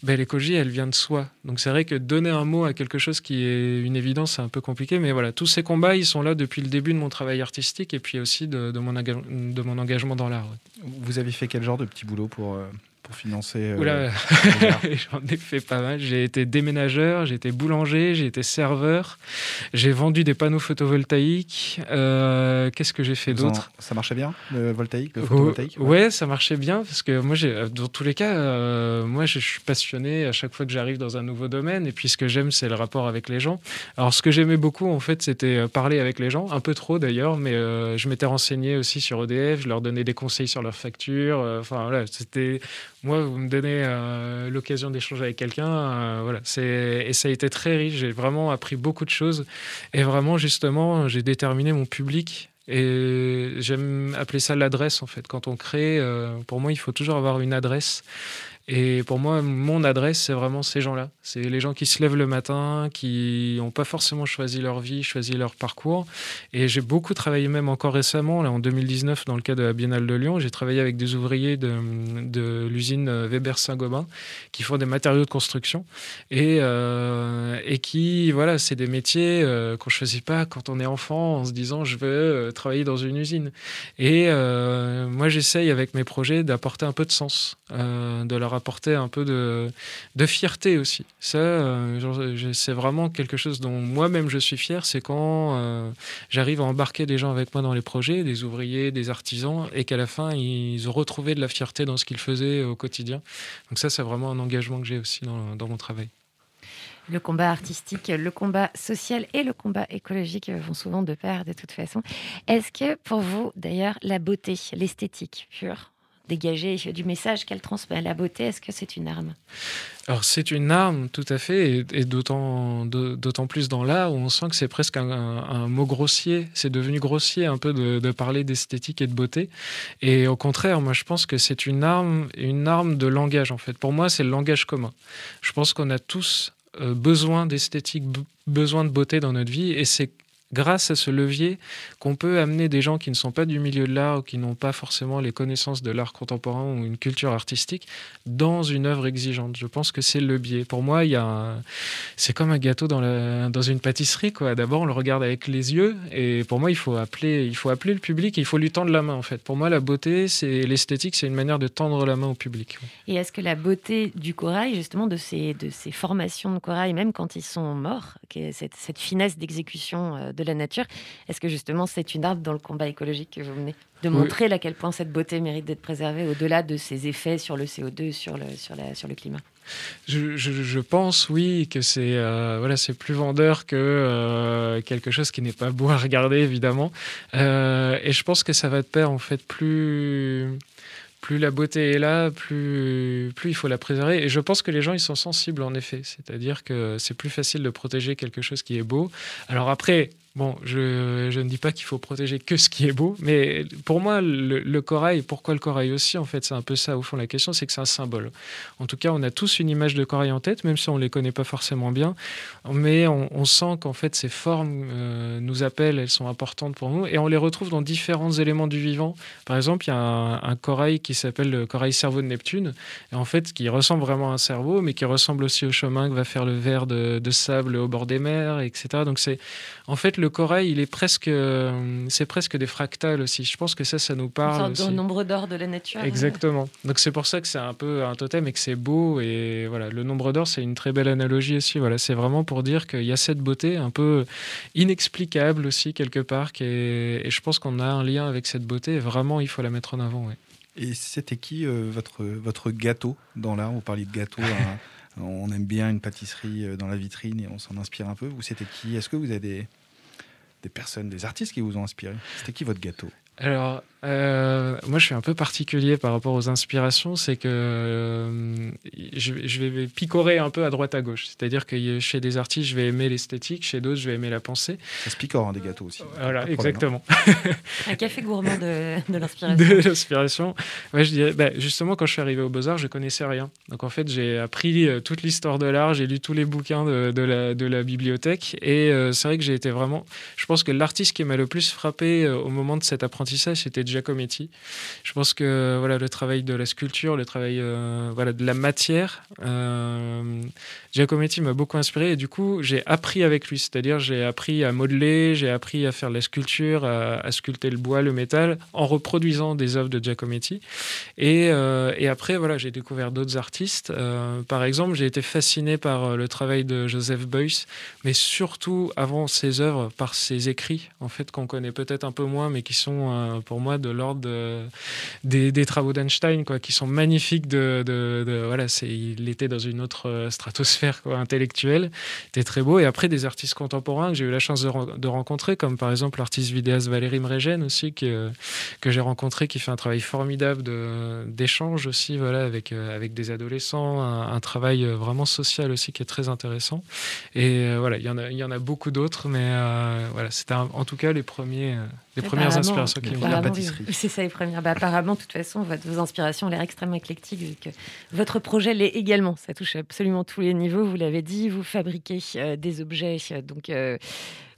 ben, l'écologie, elle vient de soi. Donc c'est vrai que donner un mot à quelque chose qui est une évidence, c'est un peu compliqué, mais voilà, tous ces combats, ils sont là depuis le début de mon travail artistique et puis aussi de, mon, de mon engagement dans l'art. Vous avez fait quel genre de petit boulot pour, euh, pour financer euh, Oula, [laughs] j'en ai fait pas mal. J'ai été déménageur, j'ai été boulanger, j'ai été serveur, j'ai vendu des panneaux photovoltaïques. Euh, Qu'est-ce que j'ai fait en- d'autre? Ça marchait bien, le voltaïque, le photovoltaïque ouais. ça marchait bien parce que moi, j'ai, dans tous les cas, euh, moi, je suis passionné à chaque fois que j'arrive dans un nouveau domaine. Et puis, ce que j'aime, c'est le rapport avec les gens. Alors, ce que j'aimais beaucoup, en fait, c'était euh, parler avec les gens, un peu trop d'ailleurs, mais euh, je m'étais renseigné aussi sur EDF, je leur donnais des conseils sur leurs factures. euh, Enfin, voilà, c'était moi, vous me donnez euh, l'occasion d'échanger avec quelqu'un, euh, voilà, c'est et ça a été très riche. J'ai vraiment appris beaucoup de choses et vraiment justement, j'ai déterminé mon public. Et j'aime appeler ça l'adresse en fait. Quand on crée, euh, pour moi, il faut toujours avoir une adresse. Et pour moi, mon adresse, c'est vraiment ces gens-là. C'est les gens qui se lèvent le matin, qui n'ont pas forcément choisi leur vie, choisi leur parcours. Et j'ai beaucoup travaillé, même encore récemment, en 2019, dans le cadre de la Biennale de Lyon, j'ai travaillé avec des ouvriers de, l'usine Weber Saint-Gobain qui font des matériaux de construction et, euh, qui, voilà, c'est des métiers euh, qu'on ne choisit pas quand on est enfant en se disant je veux euh, travailler dans une usine. Et euh, moi, j'essaye avec mes projets d'apporter un peu de sens, euh, de leur apporter un peu de, fierté aussi. Ça, euh, c'est vraiment quelque chose dont moi-même je suis fier, c'est quand euh, j'arrive à embarquer des gens avec moi dans les projets, des ouvriers, des artisans, et qu'à la fin, ils ont retrouvé de la fierté dans ce qu'ils faisaient au quotidien. Donc ça, c'est vraiment un engagement que j'ai aussi dans mon travail. Le combat artistique, le combat social et le combat écologique vont souvent de pair de toute façon. Est-ce que pour vous, d'ailleurs, la beauté, l'esthétique pure, dégager du message qu'elle transmet, la beauté, est-ce que c'est une arme? Alors c'est une arme, tout à fait, et, d'autant d'au- d'autant plus dans l'art où on sent que c'est presque un, mot grossier. C'est devenu grossier un peu de, de parler d'esthétique et de beauté. Et au contraire, moi je pense que c'est une arme, une arme de langage en fait. Pour moi, c'est le langage commun. Je pense qu'on a tous euh, besoin d'esthétique, be- besoin de beauté dans notre vie, et c'est grâce à ce levier qu'on peut amener des gens qui ne sont pas du milieu de l'art ou qui n'ont pas forcément les connaissances de l'art contemporain ou une culture artistique dans une œuvre exigeante. Je pense que c'est le biais. Pour moi, c'est comme un gâteau dans, une pâtisserie. D'abord, on le regarde avec les yeux et pour moi, il faut appeler, il faut appeler le public et il faut lui tendre la main. En fait, pour moi, la beauté, c'est l'esthétique, c'est une manière de tendre la main au public. Et est-ce que la beauté du corail, justement, de ces, formations de corail, même quand ils sont morts, cette finesse d'exécution euh, de la nature, est-ce que justement c'est une arme dans le combat écologique que vous menez De Oui. montrer à quel point cette beauté mérite d'être préservée au-delà de ses effets sur le CO2, sur le, sur la, sur le climat? Je, je- je pense, oui, que c'est euh, voilà, c'est plus vendeur que euh, quelque chose qui n'est pas beau à regarder, évidemment. Euh, et je pense que ça va de pair, en fait, plus plus la beauté est là, plus, plus il faut la préserver. Et je pense que les gens, ils sont sensibles, en effet. C'est-à-dire que c'est plus facile de protéger quelque chose qui est beau. Alors après, bon, je, ne dis pas qu'il faut protéger que ce qui est beau, mais pour moi, le, corail, pourquoi le corail aussi, en fait, c'est un peu ça, au fond, la question, c'est que c'est un symbole. En tout cas, on a tous une image de corail en tête, même si on ne les connaît pas forcément bien. Mais on, sent qu'en fait, ces formes euh, nous appellent, elles sont importantes pour nous. Et on les retrouve dans différents éléments du vivant. Par exemple, il y a un, un corail qui s'appelle le corail cerveau de Neptune, et en fait, qui ressemble vraiment à un cerveau, mais qui ressemble aussi au chemin que va faire le ver de, de sable au bord des mers, etc. Donc, c'est en fait le corail, il est presque, euh, c'est presque des fractales aussi. Je pense que ça, ça nous Une parle. sorte aussi. de nombre d'or de la nature. Exactement. Donc c'est pour ça que c'est un peu un totem et que c'est beau. Et voilà, le nombre d'or, c'est une très belle analogie aussi. Voilà, c'est vraiment pour dire qu'il y a cette beauté un peu inexplicable aussi quelque part. Et je pense qu'on a un lien avec cette beauté. Et vraiment, il faut la mettre en avant. ouais. Et c'était qui euh, votre, votre gâteau dans l'art? Vous parliez de gâteau. hein. [laughs] on aime bien une pâtisserie euh, dans la vitrine et on s'en inspire un peu. Vous, c'était qui? Est-ce que vous avez des, des personnes, des artistes qui vous ont inspiré? C'était qui votre gâteau? Alors, euh, moi, je suis un peu particulier par rapport aux inspirations. C'est que euh, je, je vais picorer un peu à droite à gauche. C'est-à-dire que chez des artistes, je vais aimer l'esthétique. Chez d'autres, je vais aimer la pensée. Ça se picore, hein, des gâteaux aussi. Voilà, Pas de problème, exactement. Un café gourmand de, de [laughs] l'inspiration. de l'inspiration. Ouais, je dirais, bah, justement, quand je suis arrivé aux Beaux-Arts, je connaissais rien. Donc, en fait, j'ai appris euh, toute l'histoire de l'art, j'ai lu tous les bouquins de, de la, de la bibliothèque. Et euh, c'est vrai que j'ai été vraiment. Je pense que l'artiste qui m'a le plus frappé euh, au moment de cet apprentissage, c'était Giacometti. Je pense que voilà, le travail de la sculpture, le travail euh, voilà, de la matière, euh, Giacometti m'a beaucoup inspiré. Et du coup, j'ai appris avec lui. C'est-à-dire, j'ai appris à modeler, j'ai appris à faire la sculpture, à, sculpter le bois, le métal, en reproduisant des œuvres de Giacometti. Et, euh, et après, voilà, j'ai découvert d'autres artistes. Euh, par exemple, j'ai été fasciné par euh, le travail de Joseph Beuys, mais surtout avant ses œuvres, par ses écrits, en fait, qu'on connaît peut-être un peu moins, mais qui sont euh, pour moi de l'ordre de- des, des travaux d'Einstein, quoi, qui sont magnifiques. De, de- de- voilà, c'est, il était dans une autre euh, stratosphère quoi, intellectuelle. C'était très beau. Et après, des artistes contemporains que j'ai eu la chance de, ren- de rencontrer, comme par exemple l'artiste vidéaste Valérie Mregen aussi, que, que j'ai rencontré, qui fait un travail formidable d'échange aussi, voilà, avec, euh, avec des adolescents, un, un travail vraiment social aussi qui est très intéressant. Et voilà, il y en a, il y en a beaucoup d'autres, mais euh, voilà, c'était en tout cas les premiers, les premières Apparemment- inspirations C'est ça les premières. Bah, apparemment, de toute façon, votre- vos inspirations ont l'air extrêmement éclectiques vu que votre projet l'est également. Ça touche absolument tous les niveaux. Vous l'avez dit, vous fabriquez euh, des objets, euh, donc. euh,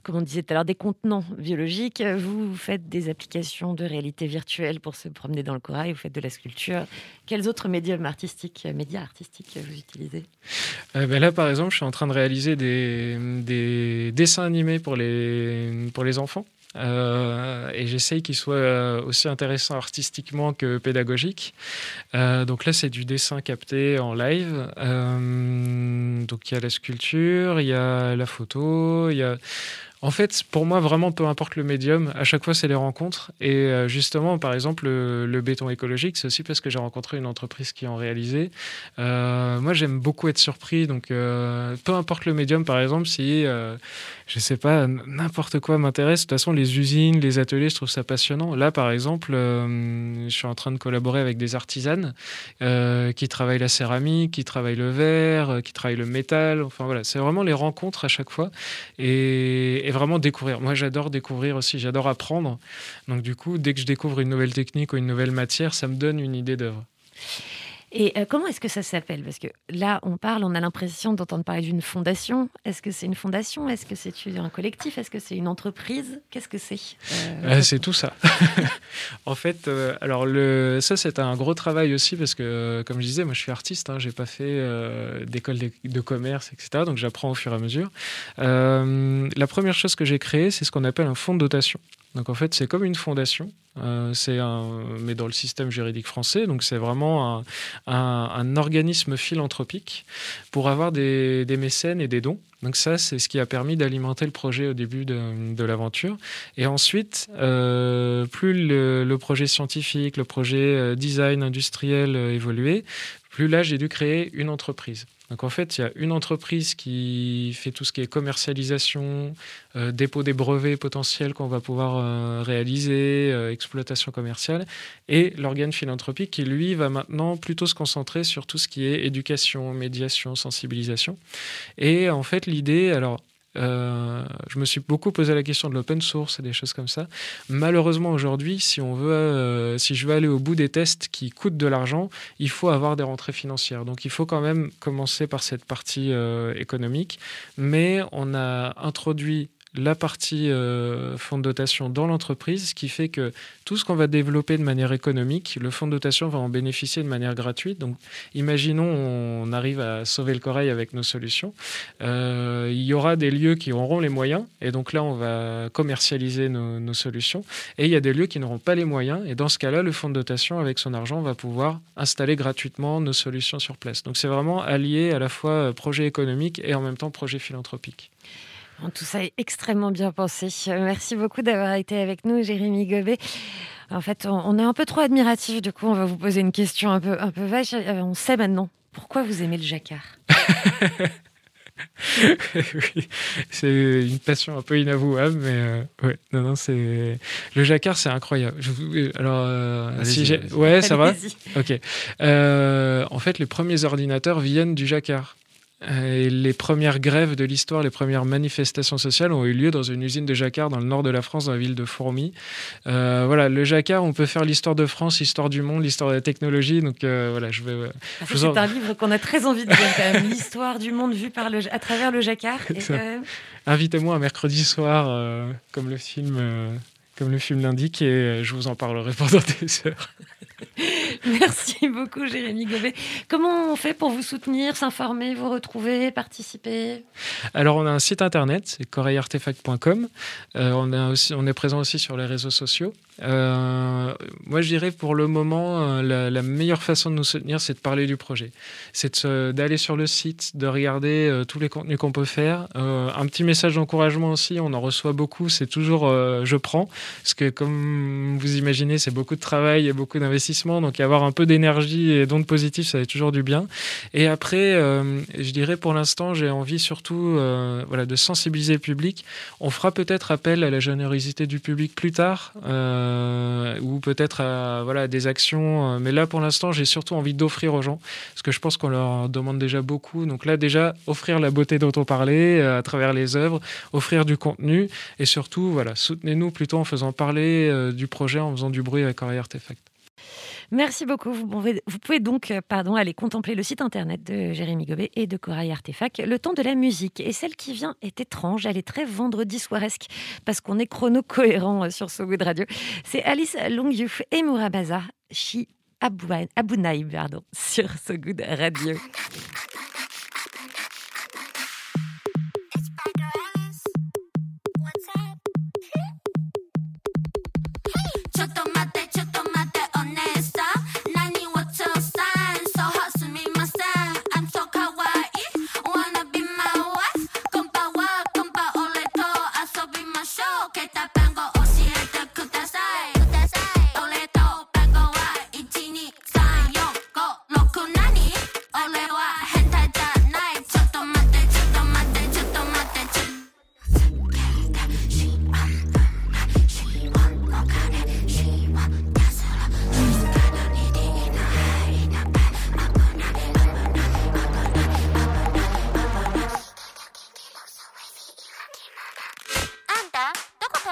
comme on disait tout à l'heure, des contenants biologiques. Vous, faites des applications de réalité virtuelle pour se promener dans le corail. Vous faites de la sculpture. Quels autres médiums artistiques, médias artistiques vous utilisez? Euh, ben là, par exemple, je suis en train de réaliser des, des dessins animés pour les, pour les enfants. Euh, et j'essaye qu'ils soient euh, aussi intéressants artistiquement que pédagogiques. Euh, donc là, c'est du dessin capté en live. Donc il y a la sculpture, il y a la photo, il y a... En fait, pour moi, vraiment, peu importe le médium, à chaque fois, c'est les rencontres. Et euh, justement, par exemple, le, béton écologique, c'est aussi parce que j'ai rencontré une entreprise qui en réalisait. Euh, moi, j'aime beaucoup être surpris. Donc, euh, peu importe le médium, par exemple, si, euh, je sais pas, n'importe quoi m'intéresse. De toute façon, les usines, les ateliers, je trouve ça passionnant. Là, par exemple, je suis en train de collaborer avec des artisanes qui travaillent la céramique, qui travaillent le verre, qui travaillent le métal. Enfin, voilà, c'est vraiment les rencontres à chaque fois et, et vraiment découvrir. Moi, j'adore découvrir aussi, j'adore apprendre. Donc, du coup, dès que je découvre une nouvelle technique ou une nouvelle matière, ça me donne une idée d'œuvre. Et euh, comment est-ce que ça s'appelle? Parce que là, on parle, on a l'impression d'entendre parler d'une fondation. Est-ce que c'est une fondation? Est-ce que c'est un collectif? Est-ce que c'est une entreprise? Qu'est-ce que c'est? Euh, c'est tout ça. [laughs] en fait, euh, alors le, ça c'est un gros travail aussi parce que, comme je disais, moi je suis artiste, hein, j'ai pas fait d'école de, commerce, etc. Donc j'apprends au fur et à mesure. La première chose que j'ai créée, c'est ce qu'on appelle un fonds de dotation. Donc en fait, c'est comme une fondation, euh, mais dans le système juridique français. Donc c'est vraiment un, organisme philanthropique pour avoir des, mécènes et des dons. Donc ça, c'est ce qui a permis d'alimenter le projet au début de, l'aventure. Et ensuite, euh, plus le, le projet scientifique, le projet euh, design industriel évoluait, plus là, j'ai dû créer une entreprise. Donc en fait, il y a une entreprise qui fait tout ce qui est commercialisation, euh, dépôt des brevets potentiels qu'on va pouvoir euh, réaliser, euh, exploitation commerciale, et l'organe philanthropique qui, lui, va maintenant plutôt se concentrer sur tout ce qui est éducation, médiation, sensibilisation. Et en fait, l'idée, alors, euh, je me suis beaucoup posé la question de l'open source et des choses comme ça. Malheureusement, aujourd'hui, si euh, si je veux aller au bout des tests qui coûtent de l'argent, il faut avoir des rentrées financières. Donc, il faut quand même commencer par cette partie euh, économique. Mais on a introduit la partie euh, fonds de dotation dans l'entreprise, ce qui fait que tout ce qu'on va développer de manière économique, le fonds de dotation va en bénéficier de manière gratuite. Donc, imaginons on arrive à sauver le corail avec nos solutions. Euh, il y aura des lieux qui auront les moyens, et donc là, on va commercialiser nos, nos solutions. Et il y a des lieux qui n'auront pas les moyens, et dans ce cas-là, le fonds de dotation, avec son argent, va pouvoir installer gratuitement nos solutions sur place. Donc, c'est vraiment allié à la fois euh, projet économique et en même temps projet philanthropique. Tout ça est extrêmement bien pensé. Euh, Merci beaucoup d'avoir été avec nous, Jérémy Gobet. En fait, on, est un peu trop admiratif. Du coup, on va vous poser une question un peu, un peu vache. Euh, On sait maintenant pourquoi vous aimez le jacquard. [laughs] oui, c'est une passion un peu inavouable, mais euh, ouais, non, non, c'est le jacquard, c'est incroyable. Je vous- Alors, euh, si j'ai, ouais, ça va. Ok. Euh, en fait, les premiers ordinateurs viennent du jacquard. Euh, Et les premières grèves de l'histoire, les premières manifestations sociales ont eu lieu dans une usine de jacquard dans le nord de la France, dans la ville de Fourmies. Euh, voilà, le jacquard, on peut faire l'histoire de France, l'histoire du monde, l'histoire de la technologie. Donc euh, voilà, je vais. euh, Ah, en- C'est un livre qu'on a très envie de lire. [laughs] L'histoire du monde vu par le, à travers le jacquard. Invitez-moi un mercredi soir, comme le film, comme le film l'indique, et je vous en parlerai [laughs] pendant des heures. [laughs] merci beaucoup, Jérémy Gobet. Comment on fait pour vous soutenir, s'informer, vous retrouver, participer? Alors, on a un site internet, c'est coreillartefact.com. Euh, on, on est présent aussi sur les réseaux sociaux. Euh, moi, je dirais pour le moment, euh, la, meilleure façon de nous soutenir, c'est de parler du projet. C'est d'aller sur le site, de regarder euh, tous les contenus qu'on peut faire. Un petit message d'encouragement aussi, on en reçoit beaucoup, c'est toujours je prends. Parce que comme vous imaginez, c'est beaucoup de travail et beaucoup d'investissement. Donc, avoir un peu d'énergie et d'ondes positives, ça fait toujours du bien. Et après, je dirais pour l'instant, j'ai envie surtout voilà, de sensibiliser le public. On fera peut-être appel à la générosité du public plus tard, ou peut-être à voilà, des actions. euh, Mais là, pour l'instant, j'ai surtout envie d'offrir aux gens, parce que je pense qu'on leur demande déjà beaucoup. Donc là, déjà, offrir la beauté dont on parlait euh, à travers les œuvres, offrir du contenu, et surtout, voilà, soutenez-nous plutôt en faisant parler euh, du projet, en faisant du bruit avec Corail Artefact. Merci beaucoup. Vous pouvez, donc euh, pardon, aller contempler le site internet de Jérémy Gobet et de Corail Artefact. Le temps de la musique. Et celle qui vient est étrange. Elle est très vendredi soiresque parce qu'on est chrono-cohérent euh, sur So Good Radio. C'est Alice Longyouf et Mourabaza Chi Abounaï pardon, sur So Good Radio.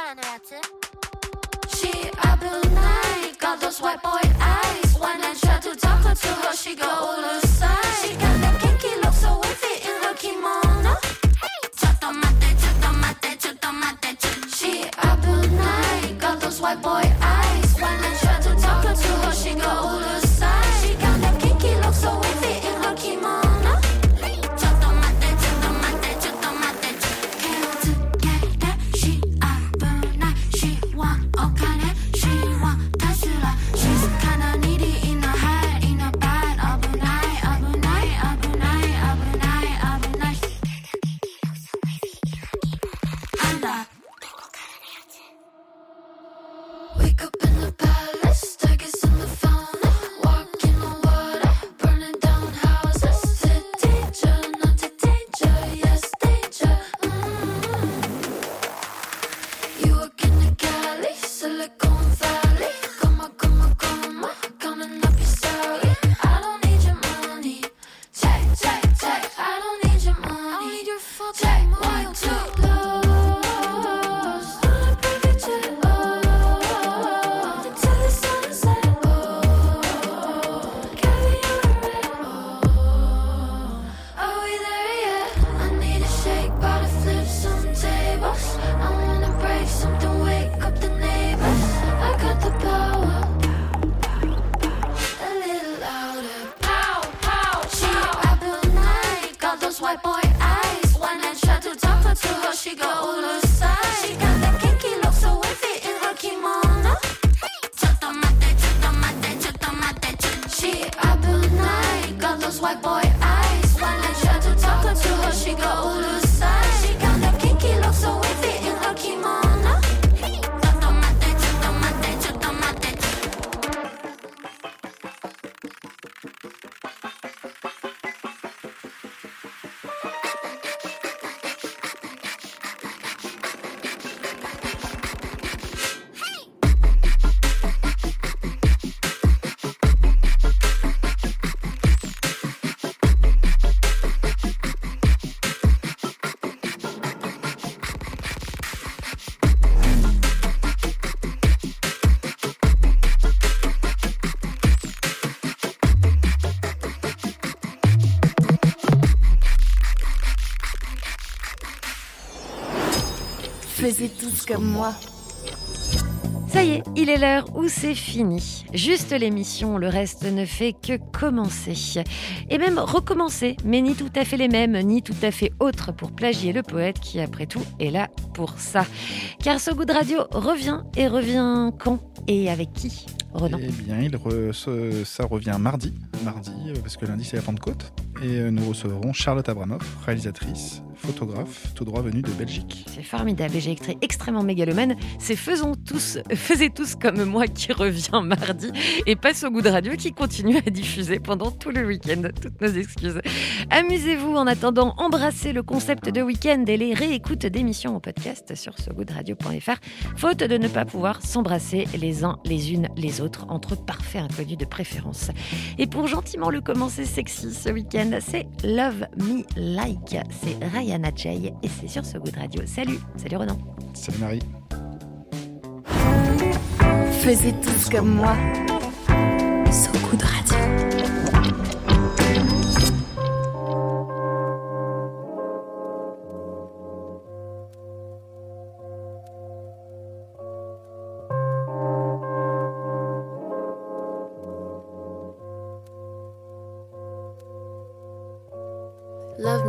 She all night, got those white boy eyes. When I try to talk her to her, she go all aside. She got that kinky look so wavy in her kimono. Chotomate, chotomate, chotomate, ch- She up all night, got those white boy eyes. When I try to talk her to her, she go all aside. white boy eyes. One night tried to talk her to her, she got all loose. Tous comme moi. Ça y est, il est l'heure où c'est fini. Juste l'émission, le reste ne fait que commencer. Et même recommencer, mais ni tout à fait les mêmes, ni tout à fait autres pour plagier le poète qui, après tout, est là pour ça. Car ce goût de radio revient et revient quand et avec qui Renan Eh bien, il re- ce- ça revient mardi, mardi, euh, parce que lundi c'est la Pentecôte. Et euh, nous recevrons Charlotte Abramoff, réalisatrice, photographe, tout droit venue de Belgique. C'est formidable et j'ai écrit extrêmement mégalomane. C'est faisons tous, faisez tous comme moi qui revient mardi et passe au goût de radio qui continue à diffuser pendant tout le week-end. Toutes nos excuses. Amusez-vous en attendant, embrassez le concept de week-end et les réécoutes d'émissions au podcast sur sogoodradio.fr. Faute de ne pas pouvoir s'embrasser les uns les unes les autres entre parfaits inconnus de préférence. Et pour gentiment le commencer sexy ce week-end, c'est Love Me Like. C'est Rayana Jay et c'est sur ce goût de radio. Salut, salut Renan. Salut Marie. Faisez tous comme moi.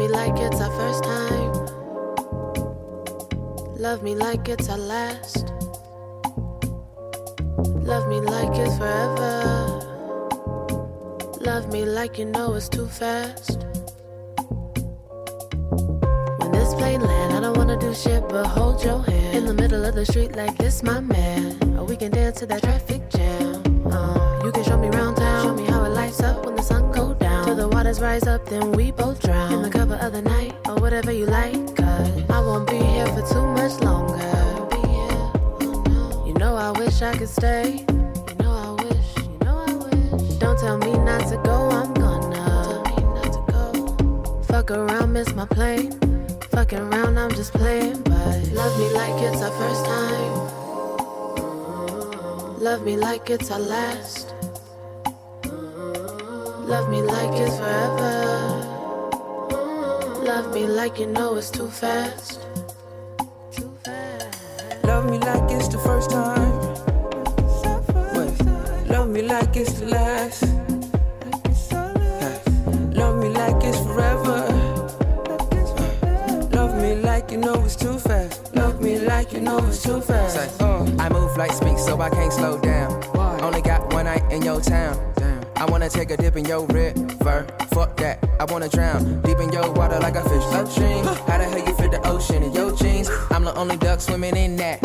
Me like it's our first time. Love me like it's our last. Love me like it's forever. Love me like you know it's too fast. When this plane land, I don't wanna do shit but hold your hand in the middle of the street like this, my man. Or we can dance to that traffic jam. Uh, you can show me round town, show me how it lights up when the sun rise up, then we both drown in the cover of the night or whatever you like. Cause I won't be here for too much longer. You know I wish I could stay. You know I wish. You know I wish. Don't tell me not to go. I'm gonna. Go. Fuck around, miss my plane. Fucking around, I'm just playing. But love me like it's our first time. Love me like it's our last. Love me like it's forever. Love me like you know it's too fast. Too fast. Love me like it's the first time. Wait. Love me like it's the last. Love me like it's forever. Love me like you know it's too fast. Love me like you know it's too fast. Say, uh, I move like speed, so I can't slow down. Only got one night in your town. I wanna take a dip in your river. Fuck that, I wanna drown deep in your water like a fish upstream. How the hell you fit the ocean in your jeans? I'm the only duck swimming in that.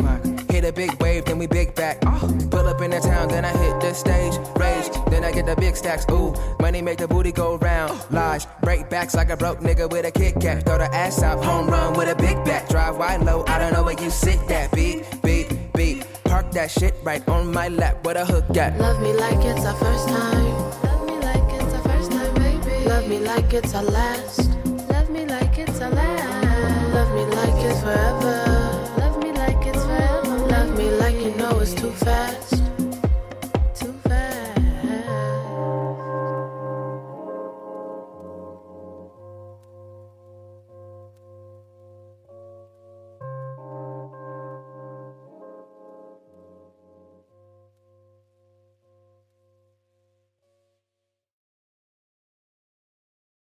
Hit a big wave, then we big back. Pull up in the town, then I hit the stage. Rage, then I get the big stacks. Ooh, money make the booty go round. Lies, break backs like a broke nigga with a Kit Kat. Throw the ass out, home run with a big bat. Drive wide low, I don't know where you sit that. Beat, beat, beat. Park that shit right on my lap. What a hook at? Love me like it's our first time. Love me like it's our last. Love me like it's our last. Love me like it's forever. Love me like it's forever. Love me like you know it's too fast.